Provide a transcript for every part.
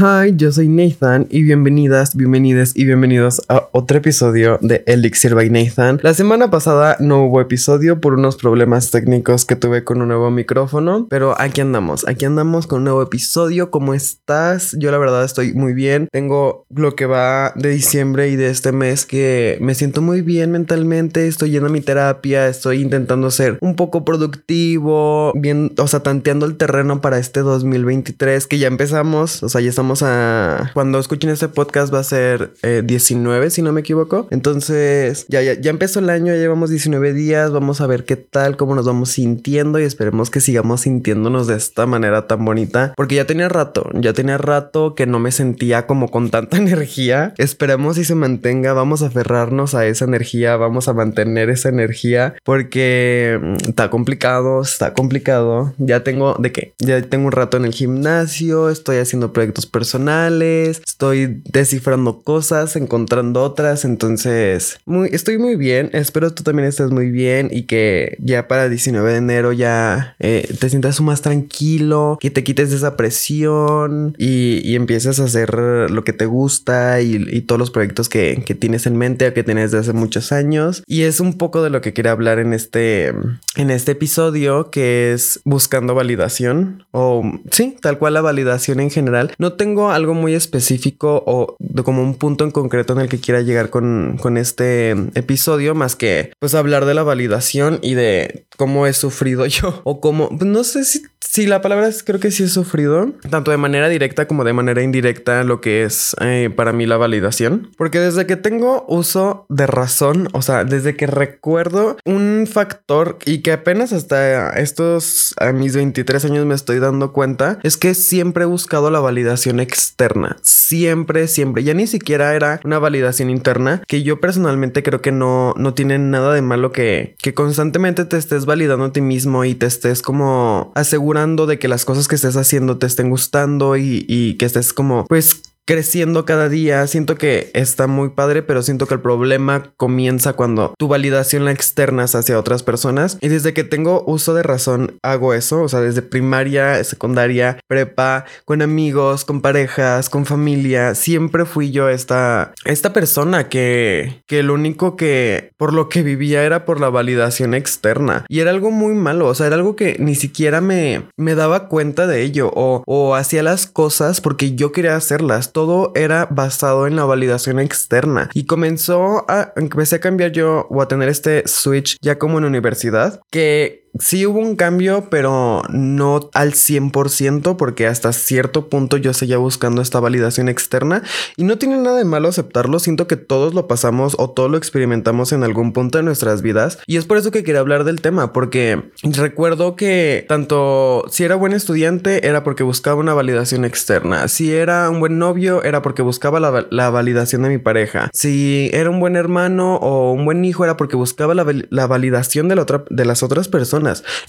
Hi, yo soy Nathan y bienvenidas, bienvenidas y bienvenidos a otro episodio de Elixir by Nathan. La semana pasada no hubo episodio por unos problemas técnicos que tuve con un nuevo micrófono, pero aquí andamos, aquí andamos con un nuevo episodio. ¿Cómo estás? Yo la verdad estoy muy bien. Tengo lo que va de diciembre y de este mes que me siento muy bien mentalmente, estoy yendo a mi terapia, estoy intentando ser un poco productivo, bien, o sea, tanteando el terreno para este 2023 que ya empezamos, o sea, ya estamos a... Cuando escuchen este podcast va a ser 19, eh, si no me equivoco. Entonces, ya, ya, ya empezó el año, ya llevamos 19 días, vamos a ver qué tal, cómo nos vamos sintiendo y esperemos que sigamos sintiéndonos de esta manera tan bonita. Porque ya tenía rato, ya tenía rato que no me sentía como con tanta energía. Esperemos y se mantenga, vamos a aferrarnos a esa energía, vamos a mantener esa energía porque mm, está complicado, está complicado. Ya tengo, ¿de qué? Ya tengo un rato en el gimnasio, estoy haciendo proyectos personales, estoy descifrando cosas, encontrando otras, entonces muy, estoy muy bien, espero tú también estés muy bien y que ya para 19 de enero ya eh, te sientas más tranquilo, que te quites esa presión y, y empieces a hacer lo que te gusta y, y todos los proyectos que, que, tienes en mente o que tienes desde hace muchos años. Y es un poco de lo que quería hablar en este, en este episodio, que es buscando validación o sí, tal cual la validación en general. No tengo algo muy específico o de como un punto en concreto en el que quiera llegar con, con este episodio, más que pues hablar de la validación y de cómo he sufrido yo o cómo, pues, no sé si, si la palabra es, creo que sí he sufrido, tanto de manera directa como de manera indirecta, lo que es eh, para mí la validación. Porque desde que tengo uso de razón, o sea, desde que recuerdo un factor y que apenas hasta estos a mis 23 años me estoy dando cuenta, es que siempre he buscado la validación externa. Siempre, siempre. Ya ni siquiera era una validación interna, que yo personalmente creo que no, no tiene nada de malo que, que constantemente te estés validando a ti mismo y te estés como asegurando de que las cosas que estés haciendo te estén gustando y, y que estés como, pues creciendo cada día. Siento que está muy padre, pero siento que el problema comienza cuando tu validación la externas hacia otras personas. Y desde que tengo uso de razón hago eso, o sea, desde primaria, secundaria, prepa, con amigos, con parejas, con familia, siempre fui yo esta, esta persona que, que lo único que por lo que vivía era por la validación externa. Y era algo muy malo, o sea, era algo que ni siquiera me, me daba cuenta de ello o, o hacía las cosas porque yo quería hacerlas todo era basado en la validación externa. Y comenzó a empecé a cambiar yo o a tener este switch ya como en universidad que sí hubo un cambio, pero no al 100%, porque hasta cierto punto yo seguía buscando esta validación externa. Y no tiene nada de malo aceptarlo. Siento que todos lo pasamos o todos lo experimentamos en algún punto de nuestras vidas. Y es por eso que quería hablar del tema, porque recuerdo que tanto si era buen estudiante era porque buscaba una validación externa, si era un buen novio era porque buscaba la, la validación de mi pareja, si era un buen hermano o un buen hijo era porque buscaba la, la validación de, la otra, de las otras personas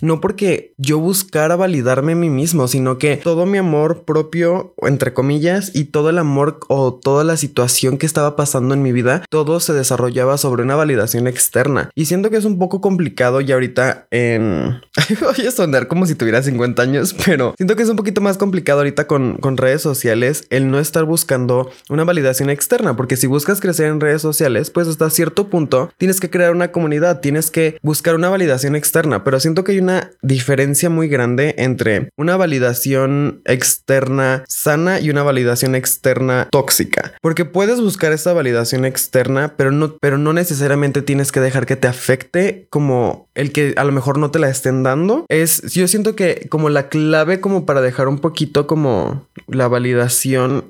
no porque yo buscara validarme a mí mismo, sino que todo mi amor propio, entre comillas, y todo el amor o toda la situación que estaba pasando en mi vida, todo se desarrollaba sobre una validación externa. Y siento que es un poco complicado y ahorita en... Voy a sonar como si tuviera 50 años, pero siento que es un poquito más complicado ahorita con, con redes sociales el no estar buscando una validación externa, porque si buscas crecer en redes sociales, pues hasta cierto punto tienes que crear una comunidad, tienes que buscar una validación externa, pero siento que hay una diferencia muy grande entre una validación externa sana y una validación externa tóxica. Porque puedes buscar esa validación externa, pero no, pero no necesariamente tienes que dejar que te afecte como el que a lo mejor no te la estén dando. Es, yo siento que como la clave como para dejar un poquito como la validación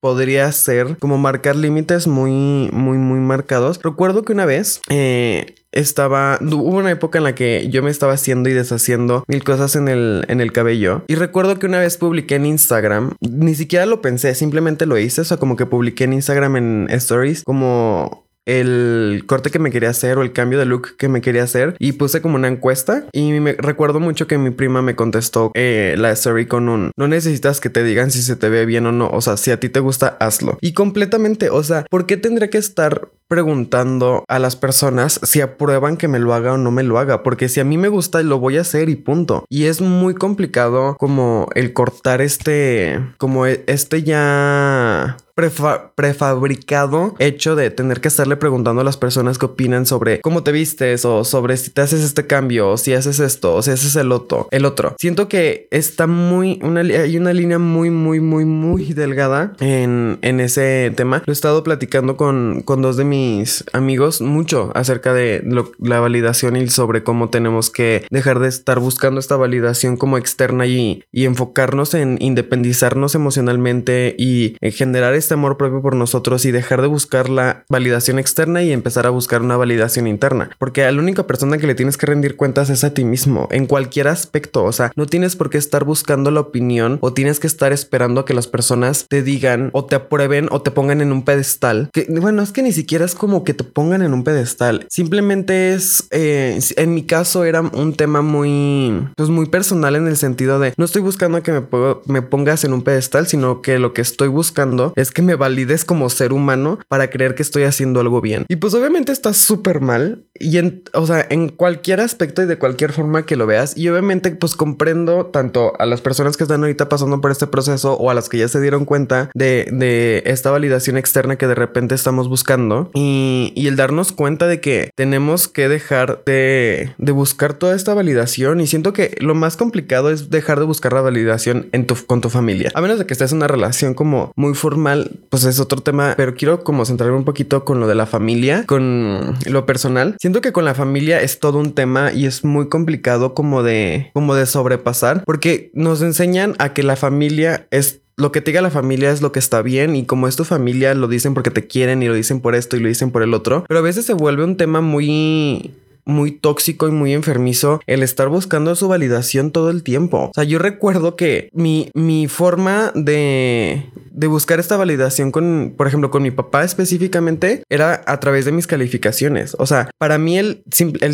podría ser como marcar límites muy, muy, muy marcados. Recuerdo que una vez eh, estaba, hubo una época en la que yo me estaba haciendo y deshaciendo mil cosas en el, en el cabello. Y recuerdo que una vez publiqué en Instagram, ni siquiera lo pensé, simplemente lo hice, o sea, como que publiqué en Instagram en stories como el corte que me quería hacer o el cambio de look que me quería hacer y puse como una encuesta y me recuerdo mucho que mi prima me contestó eh, la story con un no necesitas que te digan si se te ve bien o no, o sea, si a ti te gusta, hazlo. Y completamente, o sea, ¿por qué tendría que estar preguntando a las personas si aprueban que me lo haga o no me lo haga, porque si a mí me gusta lo voy a hacer y punto. Y es muy complicado como el cortar este, como e, este ya prefabricado hecho de tener que estarle preguntando a las personas qué opinan sobre cómo te vistes o sobre si te haces este cambio o si haces esto o si haces el otro. El otro. Siento que está muy, una, hay una línea muy, muy, muy, muy delgada en, en ese tema. Lo he estado platicando con, con dos de mis amigos mucho acerca de la validación y sobre cómo tenemos que dejar de estar buscando esta validación como externa y, y enfocarnos en independizarnos emocionalmente y en generar este amor propio por nosotros y dejar de buscar la validación externa y empezar a buscar una validación interna. Porque a la única persona que le tienes que rendir cuentas es a ti mismo, en cualquier aspecto. O sea, no tienes por qué estar buscando la opinión o tienes que estar esperando a que las personas te digan o te aprueben o te pongan en un pedestal. Que bueno, es que ni siquiera es como que te pongan en un pedestal. Simplemente es, eh, en mi caso era un tema muy, pues muy personal en el sentido de no estoy buscando que me, me pongas en un pedestal, sino que lo que estoy buscando es que me valides como ser humano para creer que estoy haciendo algo bien. Y pues obviamente está súper mal. Y en, o sea, en cualquier aspecto y de cualquier forma que lo veas. Y obviamente pues comprendo tanto a las personas que están ahorita pasando por este proceso o a las que ya se dieron cuenta de, de esta validación externa que de repente estamos buscando. Y, y, el darnos cuenta de que tenemos que dejar de, de buscar toda esta validación. Y siento que lo más complicado es dejar de buscar la validación en tu, con tu familia. A menos de que estés en una relación como muy formal, pues es otro tema, pero quiero como centrarme un poquito con lo de la familia, con lo personal. Siento que con la familia es todo un tema y es muy complicado como de, como de sobrepasar, porque nos enseñan a que la familia es lo que te diga la familia es lo que está bien y como es tu familia lo dicen porque te quieren y lo dicen por esto y lo dicen por el otro, pero a veces se vuelve un tema muy muy tóxico y muy enfermizo el estar buscando su validación todo el tiempo. O sea, yo recuerdo que mi, mi forma de, de buscar esta validación con, por ejemplo, con mi papá específicamente, era a través de mis calificaciones. O sea, para mí el,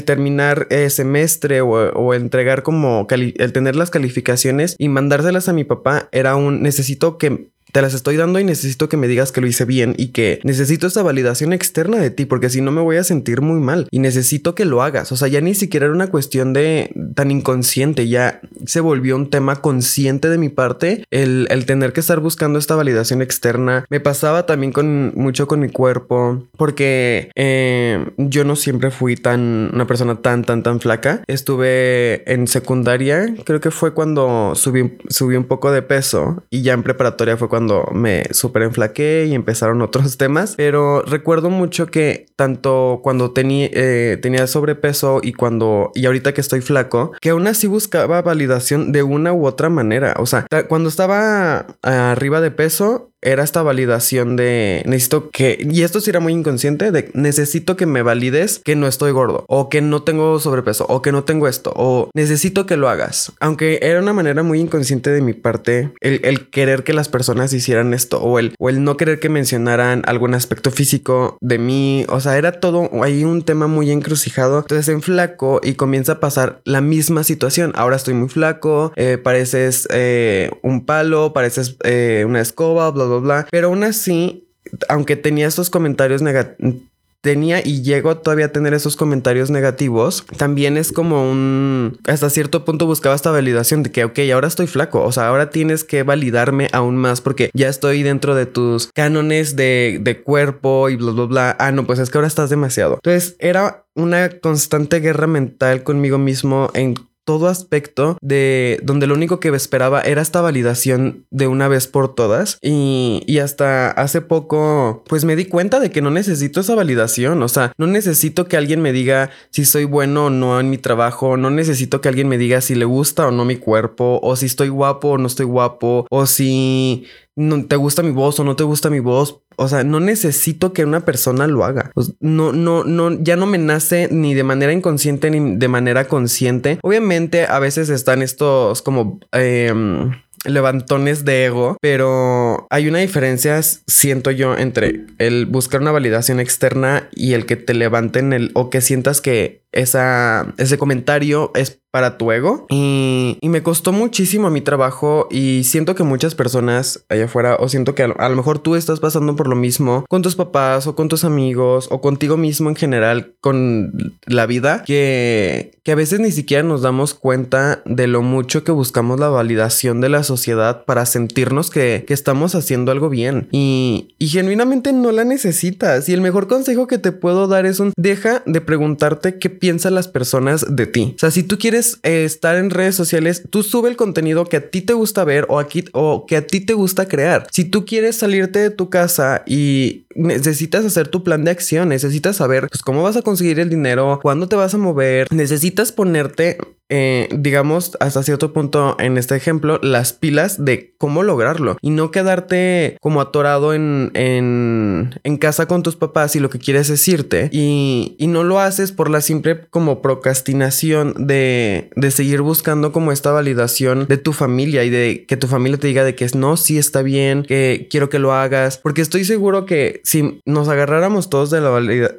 terminar semestre o, o, entregar como el tener las calificaciones y mandárselas a mi papá era un necesito que te las estoy dando y necesito que me digas que lo hice bien y que necesito esa validación externa de ti porque si no me voy a sentir muy mal y necesito que lo hagas. O sea, ya ni siquiera era una cuestión de tan inconsciente, ya se volvió un tema consciente de mi parte el, tener que estar buscando esta validación externa. Me pasaba también con mucho con mi cuerpo porque eh, yo no siempre fui tan una persona tan tan tan flaca. Estuve en secundaria, creo que fue cuando subí, subí un poco de peso y ya en preparatoria fue cuando cuando me super enflaqué y empezaron otros temas, pero recuerdo mucho que tanto cuando tenía, eh, tenía sobrepeso y cuando, y ahorita que estoy flaco, que aún así buscaba validación de una u otra manera. O sea, cuando estaba arriba de peso, era esta validación de necesito que, y esto sí era muy inconsciente, de necesito que me valides que no estoy gordo, o que no tengo sobrepeso, o que no tengo esto, o necesito que lo hagas. Aunque era una manera muy inconsciente de mi parte el, querer que las personas hicieran esto, o el, o el no querer que mencionaran algún aspecto físico de mí, o sea, era todo ahí un tema muy encrucijado. Entonces en flaco y comienza a pasar la misma situación. Ahora estoy muy flaco, eh, pareces eh, un palo, pareces eh, una escoba, bla, bla pero aún así, aunque tenía estos comentarios negativos, tenía y llego todavía a tener esos comentarios negativos, también es como un, hasta cierto punto buscaba esta validación de que, ok, ahora estoy flaco, o sea, ahora tienes que validarme aún más porque ya estoy dentro de tus cánones de, de cuerpo y bla, bla, bla. Ah, no, pues es que ahora estás demasiado. Entonces era una constante guerra mental conmigo mismo en todo aspecto de donde lo único que esperaba era esta validación de una vez por todas. Y, y, hasta hace poco pues me di cuenta de que no necesito esa validación, o sea, no necesito que alguien me diga si soy bueno o no en mi trabajo, no necesito que alguien me diga si le gusta o no mi cuerpo o si estoy guapo o no estoy guapo o si no te gusta mi voz o no te gusta mi voz. O sea, no necesito que una persona lo haga. no, no, no, ya no me nace ni de manera inconsciente ni de manera consciente. Obviamente, a veces están estos como em, levantones de ego, pero hay una diferencia, siento yo, entre el buscar una validación externa y el que te levanten el o que sientas que esa, ese comentario es para tu ego. Y, me costó muchísimo mi trabajo y siento que muchas personas allá afuera o siento que a, lo mejor tú estás pasando por lo mismo con tus papás o con tus amigos o contigo mismo en general con la vida que, que a veces ni siquiera nos damos cuenta de lo mucho que buscamos la validación de la sociedad para sentirnos que, que estamos haciendo algo bien. Y, y genuinamente no la necesitas. Y el mejor consejo que te puedo dar es un deja de preguntarte qué piensan las personas de ti. O sea, si tú quieres eh, estar en redes sociales, tú sube el contenido que a ti te gusta ver o, aquí, o que a ti te gusta crear. Si tú quieres salirte de tu casa y necesitas hacer tu plan de acción, necesitas saber pues, cómo vas a conseguir el dinero, cuándo te vas a mover, necesitas ponerte eh, digamos, hasta cierto punto en este ejemplo, las pilas de cómo lograrlo y no quedarte como atorado en, en, en casa con tus papás y lo que quieres decirte y, y, no lo haces por la simple como procrastinación de, de seguir buscando como esta validación de tu familia y de que tu familia te diga de que no, sí está bien, que quiero que lo hagas, porque estoy seguro que si nos agarráramos todos de la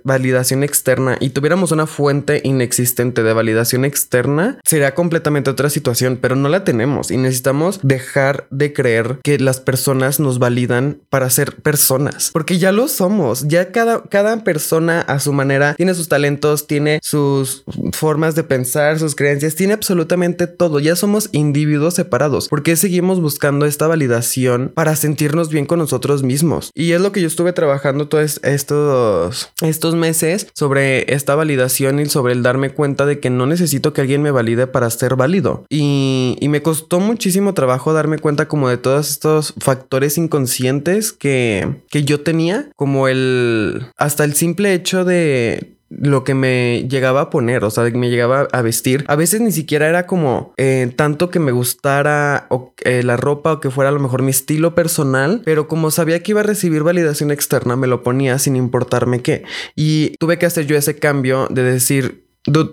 validación externa y tuviéramos una fuente inexistente de validación externa, sería completamente otra situación, pero no la tenemos y necesitamos dejar de creer que las personas nos validan para ser personas, porque ya lo somos, ya cada, cada persona a su manera tiene sus talentos, tiene sus formas de pensar, sus creencias, tiene absolutamente todo, ya somos individuos separados, porque seguimos buscando esta validación para sentirnos bien con nosotros mismos? Y es lo que yo estuve trabajando todos estos, estos meses sobre esta validación y sobre el darme cuenta de que no necesito que alguien me valide para ser válido. Y, me costó muchísimo trabajo darme cuenta como de todos estos factores inconscientes que, que yo tenía, como el, hasta el simple hecho de lo que me llegaba a poner, o sea, me llegaba a vestir. A veces ni siquiera era como eh, tanto que me gustara eh, la ropa o que fuera a lo mejor mi estilo personal, pero como sabía que iba a recibir validación externa, me lo ponía sin importarme qué. Y tuve que hacer yo ese cambio de decir,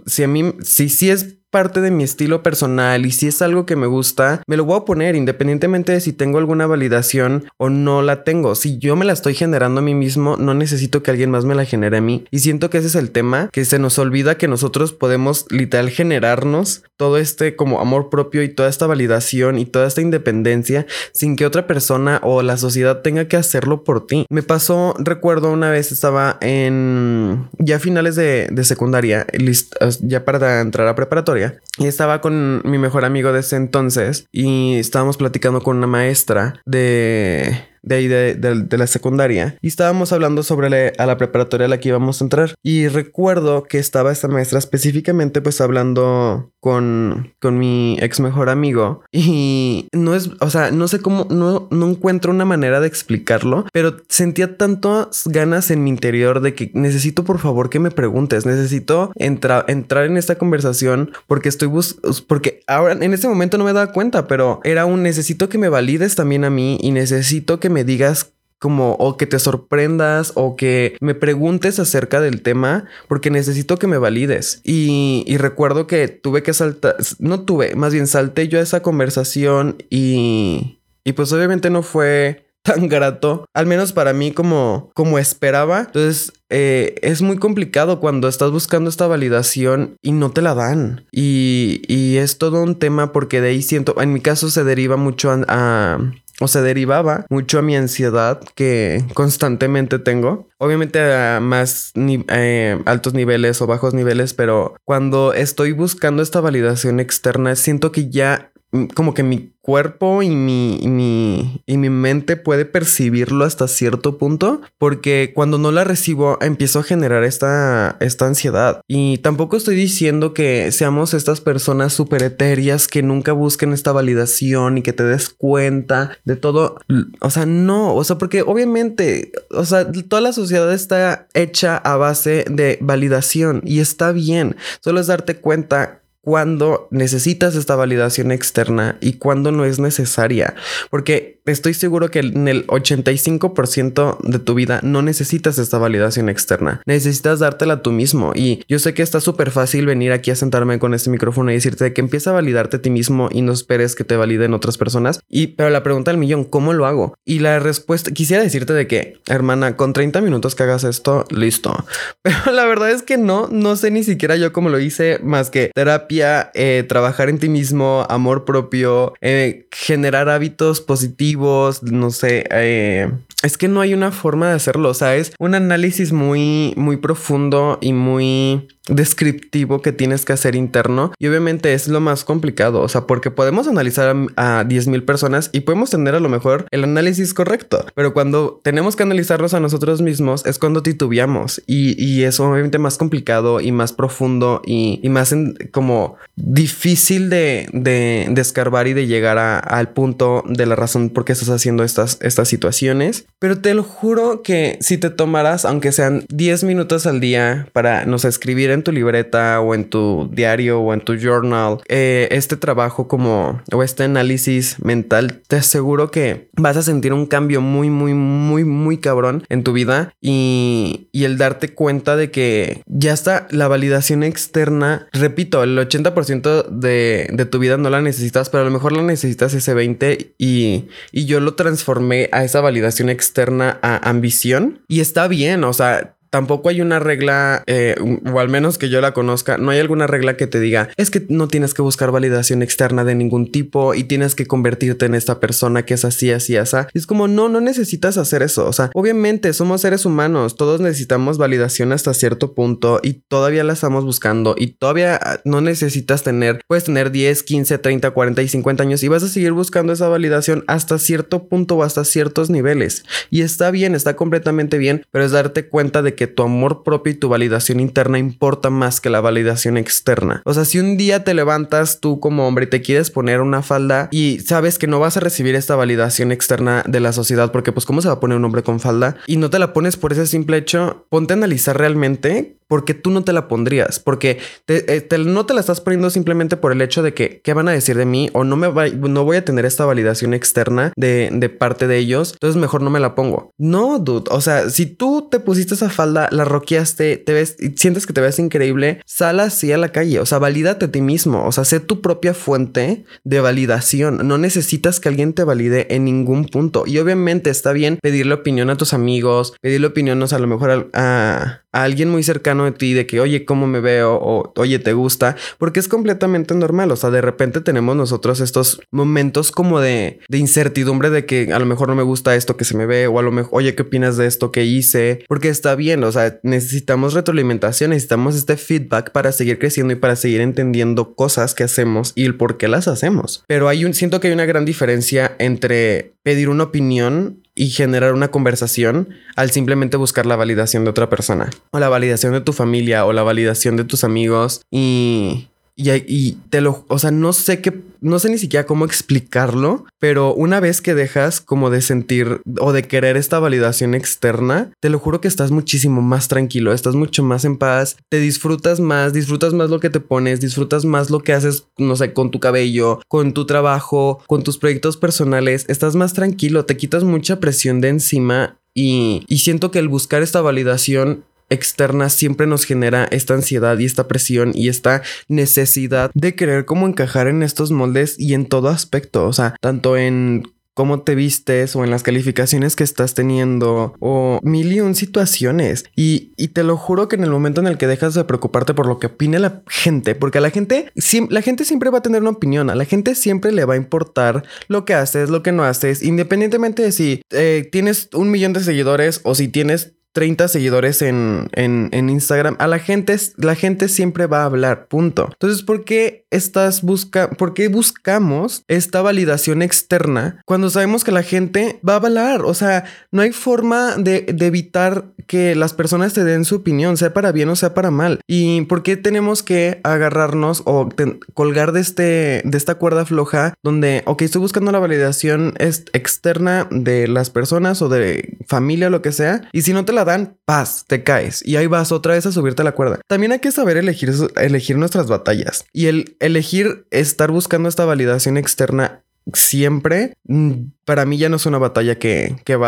si a mí, si sí es parte de mi estilo personal y si es algo que me gusta, me lo voy a poner independientemente de si tengo alguna validación o no la tengo. Si yo me la estoy generando a mí mismo, no necesito que alguien más me la genere a mí. Y siento que ese es el tema, que se nos olvida que nosotros podemos literal generarnos todo este como amor propio y toda esta validación y toda esta independencia sin que otra persona o la sociedad tenga que hacerlo por ti. Me pasó, recuerdo una vez estaba en ya finales de, de secundaria, ya para entrar a preparatoria y estaba con mi mejor amigo de ese entonces y estábamos platicando con una maestra de de ahí de, la secundaria y estábamos hablando sobre a la preparatoria a la que íbamos a entrar. Y recuerdo que estaba esta maestra específicamente pues hablando con, con mi ex mejor amigo. Y no es, o sea, no sé cómo, no, no encuentro una manera de explicarlo, pero sentía tantas ganas en mi interior de que necesito por favor que me preguntes, necesito entrar entrar en esta conversación porque estoy bus porque ahora en este momento no me da cuenta, pero era un necesito que me valides también a mí y necesito que me digas como o que te sorprendas o que me preguntes acerca del tema porque necesito que me valides. Y, recuerdo que tuve que saltar, no tuve, más bien salté yo a esa conversación y, y pues obviamente no fue tan grato, al menos para mí como, como esperaba. Entonces eh, es muy complicado cuando estás buscando esta validación y no te la dan. Y, y, es todo un tema porque de ahí siento, en mi caso se deriva mucho a o se derivaba mucho a mi ansiedad que constantemente tengo. Obviamente a más eh, altos niveles o bajos niveles, pero cuando estoy buscando esta validación externa, siento que ya como que mi cuerpo y mi, mi, y mi mente puede percibirlo hasta cierto punto, porque cuando no la recibo empiezo a generar esta, esta ansiedad. Y tampoco estoy diciendo que seamos estas personas súper etéreas que nunca busquen esta validación y que te des cuenta de todo. O sea, no, o sea, porque obviamente, o sea, toda la sociedad está hecha a base de validación y está bien. Solo es darte cuenta cuándo necesitas esta validación externa y cuándo no es necesaria. Porque estoy seguro que en el 85% de tu vida no necesitas esta validación externa. Necesitas dártela tú mismo. Y yo sé que está súper fácil venir aquí a sentarme con este micrófono y decirte que empieza a validarte a ti mismo y no esperes que te validen otras personas. Y pero la pregunta del millón, ¿cómo lo hago? Y la respuesta, quisiera decirte de que, hermana, con 30 minutos que hagas esto, listo. Pero la verdad es que no, no sé ni siquiera yo cómo lo hice más que terapia, eh, trabajar en ti mismo, amor propio, eh, generar hábitos positivos, no sé, eh, es que no hay una forma de hacerlo, o sea, es un análisis muy, muy profundo y muy descriptivo que tienes que hacer interno y obviamente es lo más complicado, o sea, porque podemos analizar a, 10.000 personas y podemos tener a lo mejor el análisis correcto, pero cuando tenemos que analizarlos a nosotros mismos es cuando titubeamos y, y es obviamente más complicado y más profundo y, más como difícil de, de, escarbar y de llegar al punto de la razón por qué estás haciendo estas, estas situaciones, pero te lo juro que si te tomaras, aunque sean 10 minutos al día para, nos escribir tu libreta o en tu diario o en tu journal eh, este trabajo como o este análisis mental, te aseguro que vas a sentir un cambio muy, muy, muy, muy cabrón en tu vida y, y el darte cuenta de que ya está la validación externa. Repito, el 80% de, de tu vida no la necesitas, pero a lo mejor la necesitas ese 20 y, y yo lo transformé a esa validación externa a ambición y está bien, o sea, tampoco hay una regla, eh, o al menos que yo la conozca, no hay alguna regla que te diga, es que no tienes que buscar validación externa de ningún tipo y tienes que convertirte en esta persona que es así, así, así. Es como, no, no necesitas hacer eso. O sea, obviamente somos seres humanos, todos necesitamos validación hasta cierto punto y todavía la estamos buscando y todavía ah, no necesitas tener, puedes tener 10, 15, 30, 40 y 50 años y vas a seguir buscando esa validación hasta cierto punto o hasta ciertos niveles. Y está bien, está completamente bien, pero es darte cuenta de que que tu amor propio y tu validación interna importa más que la validación externa. O sea, si un día te levantas tú como hombre y te quieres poner una falda y sabes que no vas a recibir esta validación externa de la sociedad, porque pues cómo se va a poner un hombre con falda y no te la pones por ese simple hecho, ponte a analizar realmente porque tú no te la pondrías, porque eh, no te la estás poniendo simplemente por el hecho de que qué van a decir de mí o no me va, no voy a tener esta validación externa de, parte de ellos, entonces mejor no me la pongo. No, dude, o sea, si tú te pusiste esa falda, la roqueaste, te ves y sientes que te ves increíble, sal así a la calle, o sea, valídate a ti mismo, o sea, sé tu propia fuente de validación, no necesitas que alguien te valide en ningún punto. Y obviamente está bien pedirle opinión a tus amigos, pedirle opinión, a lo mejor a alguien muy cercano de ti de que, oye, ¿cómo me veo? O, oye, ¿te gusta? Porque es completamente normal. O sea, de repente tenemos nosotros estos momentos como de, de incertidumbre de que a lo mejor no me gusta esto que se me ve o a lo mejor, oye, ¿qué opinas de esto que hice? Porque está bien, o sea, necesitamos retroalimentación, necesitamos este feedback para seguir creciendo y para seguir entendiendo cosas que hacemos y el por qué las hacemos. Pero hay un, siento que hay una gran diferencia entre pedir una opinión y generar una conversación al simplemente buscar la validación de otra persona. O la validación de tu familia o la validación de tus amigos y y, te lo, o sea, no sé qué, no sé ni siquiera cómo explicarlo, pero una vez que dejas como de sentir o de querer esta validación externa, te lo juro que estás muchísimo más tranquilo, estás mucho más en paz, te disfrutas más, disfrutas más lo que te pones, disfrutas más lo que haces, no sé, con tu cabello, con tu trabajo, con tus proyectos personales, estás más tranquilo, te quitas mucha presión de encima y, y siento que el buscar esta validación externa siempre nos genera esta ansiedad y esta presión y esta necesidad de querer como encajar en estos moldes y en todo aspecto, o sea, tanto en cómo te vistes o en las calificaciones que estás teniendo o mil y un situaciones. Y, te lo juro que en el momento en el que dejas de preocuparte por lo que opine la gente, porque a la gente, la gente siempre va a tener una opinión, a la gente siempre le va a importar lo que haces, lo que no haces, independientemente de si eh, tienes un millón de seguidores o si tienes 30 seguidores en, en, Instagram, a la gente, la gente siempre va a hablar, punto. Entonces, ¿por qué estás busca, por qué buscamos esta validación externa cuando sabemos que la gente va a hablar? O sea, no hay forma de, evitar que las personas te den su opinión, sea para bien o sea para mal. ¿Y por qué tenemos que agarrarnos o colgar de, este, de esta cuerda floja donde, ok, estoy buscando la validación externa de las personas o de familia o lo que sea, y si no te la dan, paz, te caes y ahí vas otra vez a subirte a la cuerda. También hay que saber elegir, elegir nuestras batallas y el elegir estar buscando esta validación externa siempre, mm, para mí ya no es una batalla que, que,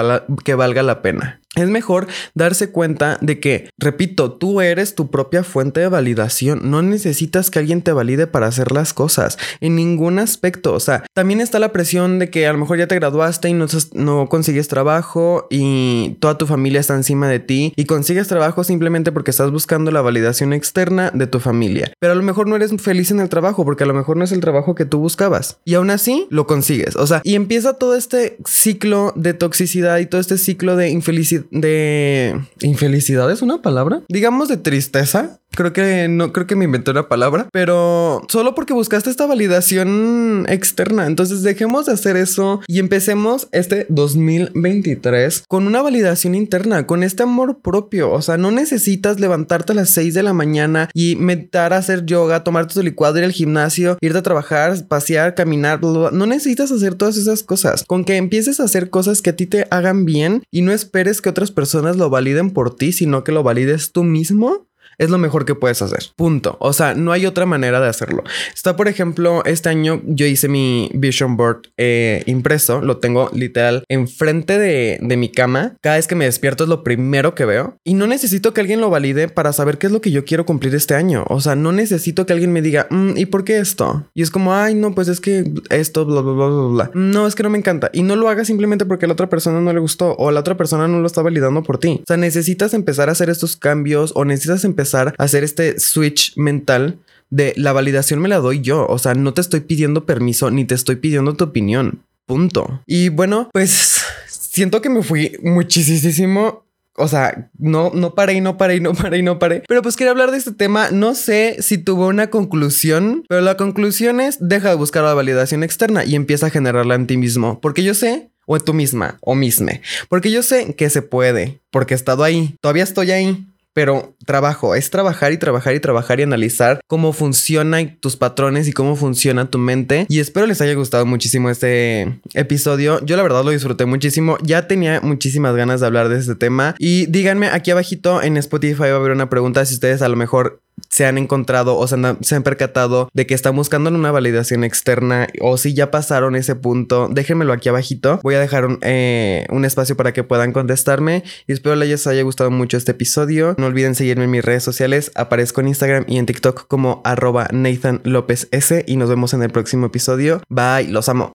que valga la pena. Es mejor darse cuenta de que, repito, tú eres tu propia fuente de validación. No necesitas que alguien te valide para hacer las cosas en ningún aspecto. O sea, también está la presión de que a lo mejor ya te graduaste y no, no consigues trabajo y toda tu familia está encima de ti y consigues trabajo simplemente porque estás buscando la validación externa de tu familia. Pero a lo mejor no eres feliz en el trabajo porque a lo mejor no es el trabajo que tú buscabas. Y aún así lo consigues. O sea, y empieza todo este ciclo de toxicidad y todo este ciclo de infelicidad de infelicidad es una palabra, digamos de tristeza, Creo que no, creo que me inventé una palabra, pero solo porque buscaste esta validación externa. Entonces dejemos de hacer eso y empecemos este 2023 con una validación interna, con este amor propio. O sea, no necesitas levantarte a las 6 de la mañana y a hacer yoga, tomar tu licuado, ir al gimnasio, irte a trabajar, pasear, caminar, No necesitas hacer todas esas cosas. Con que empieces a hacer cosas que a ti te hagan bien y no esperes que otras personas lo validen por ti, sino que lo valides tú mismo es lo mejor que puedes hacer. Punto. O sea, no hay otra manera de hacerlo. Está, por ejemplo, este año yo hice mi vision board eh, impreso. Lo tengo literal enfrente de, de mi cama. Cada vez que me despierto es lo primero que veo. Y no necesito que alguien lo valide para saber qué es lo que yo quiero cumplir este año. O sea, no necesito que alguien me diga, mm, ¿y por qué esto? Y es como, ay, no, pues es que esto, bla, bla, bla, bla, bla. No, es que no me encanta. Y no lo hagas simplemente porque la otra persona no le gustó o la otra persona no lo está validando por ti. O sea, necesitas empezar a hacer estos cambios o necesitas empezar a hacer este switch mental de la validación me la doy yo. O sea, no te estoy pidiendo permiso ni te estoy pidiendo tu opinión. Punto. Y bueno, pues siento que me fui muchísimo. O sea, no, no paré y no paré y no paré y no paré. Pero pues quería hablar de este tema. No sé si tuvo una conclusión, pero la conclusión es deja de buscar la validación externa y empieza a generarla en ti mismo. Porque yo sé, o en tú misma, o misme. Porque yo sé que se puede, porque he estado ahí. Todavía estoy ahí pero trabajo, es trabajar y trabajar y trabajar y analizar cómo funcionan tus patrones y cómo funciona tu mente. Y espero les haya gustado muchísimo este episodio. Yo la verdad lo disfruté muchísimo. Ya tenía muchísimas ganas de hablar de este tema. Y díganme aquí abajito en Spotify va a haber una pregunta si ustedes a lo mejor se han encontrado o se han, percatado de que están buscando una validación externa o si ya pasaron ese punto, déjenmelo aquí abajito. Voy a dejar un, eh, un espacio para que puedan contestarme y espero les haya gustado mucho este episodio. No olviden seguirme en mis redes sociales. Aparezco en Instagram y en TikTok como arroba Nathan López y nos vemos en el próximo episodio. Bye, los amo.